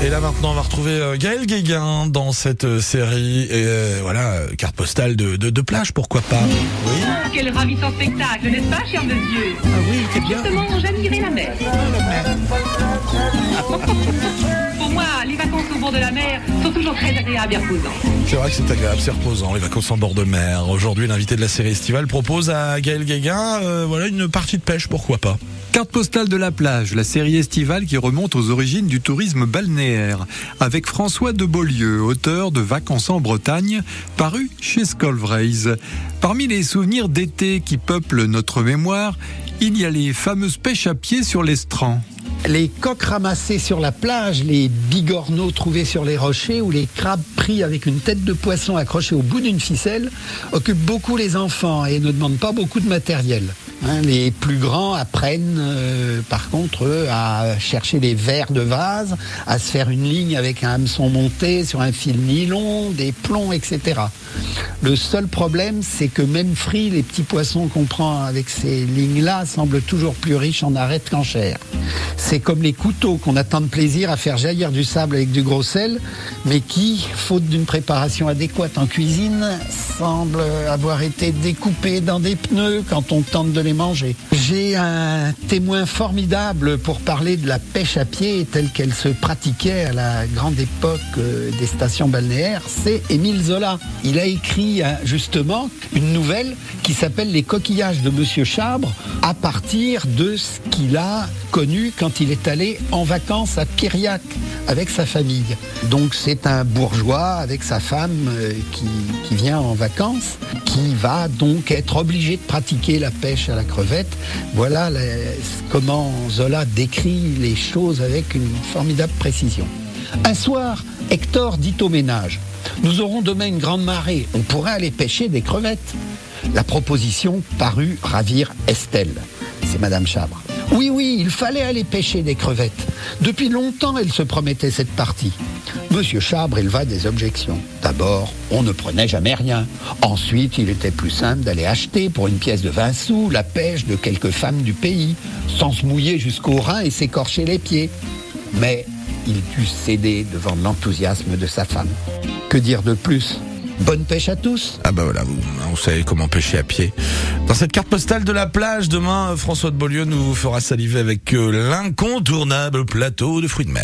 Et là maintenant, on va retrouver euh, Gaël Guéguin dans cette euh, série. Et euh, voilà, carte postale de, de, de plage, pourquoi pas. Oui. Quel ravissant spectacle, n'est-ce pas, cher monsieur Ah oui, c'est bien. Justement, j'admirais la mer. Pour moi, les vacances au bord de la mer sont toujours très agréables et reposantes. C'est vrai que c'est agréable, c'est reposant, les vacances en bord de mer. Aujourd'hui, l'invité de la série estivale propose à Gaël Guéguin euh, voilà, une partie de pêche, pourquoi pas. Carte postale de la plage, la série estivale qui remonte aux origines du tourisme balnéaire, avec François de Beaulieu, auteur de Vacances en Bretagne, paru chez Scolvraise. Parmi les souvenirs d'été qui peuplent notre mémoire, il y a les fameuses pêches à pied sur l'estran. Les coques ramassées sur la plage, les bigorneaux trouvés sur les rochers ou les crabes avec une tête de poisson accrochée au bout d'une ficelle occupent beaucoup les enfants et ne demandent pas beaucoup de matériel. Hein, les plus grands apprennent euh, par contre à chercher des verres de vase, à se faire une ligne avec un hameçon monté sur un fil nylon, des plombs, etc. Le seul problème, c'est que même frit, les petits poissons qu'on prend avec ces lignes-là semblent toujours plus riches en arêtes qu'en chair. C'est comme les couteaux qu'on a tant de plaisir à faire jaillir du sable avec du gros sel, mais qui, d'une préparation adéquate en cuisine, semblent avoir été découpés dans des pneus quand on tente de les manger. J'ai un témoin formidable pour parler de la pêche à pied telle qu'elle se pratiquait à la grande époque euh, des stations balnéaires, c'est Émile Zola. Il a écrit euh, justement une nouvelle qui s'appelle Les coquillages de Monsieur Chabre à partir de ce qu'il a connu quand il est allé en vacances à Piriac avec sa famille. Donc c'est un bourgeois avec sa femme euh, qui, vient en vacances, qui va donc être obligé de pratiquer la pêche à la crevette. Voilà comment Zola décrit les choses avec une formidable précision. Un soir, Hector dit au ménage Nous aurons demain une grande marée, on pourrait aller pêcher des crevettes. La proposition parut ravir Estelle. C'est Madame Chabre. Oui, oui, il fallait aller pêcher des crevettes. Depuis longtemps, elle se promettait cette partie. Monsieur Chabre éleva des objections. D'abord, on ne prenait jamais rien. Ensuite, il était plus simple d'aller acheter pour une pièce de 20 sous la pêche de quelques femmes du pays, sans se mouiller jusqu'au rein et s'écorcher les pieds. Mais il dut céder devant l'enthousiasme de sa femme. Que dire de plus? Bonne pêche à tous Ah bah voilà, vous savez comment pêcher à pied. Dans cette carte postale de la plage, demain, François de Beaulieu nous fera saliver avec euh, l'incontournable plateau de fruits de mer.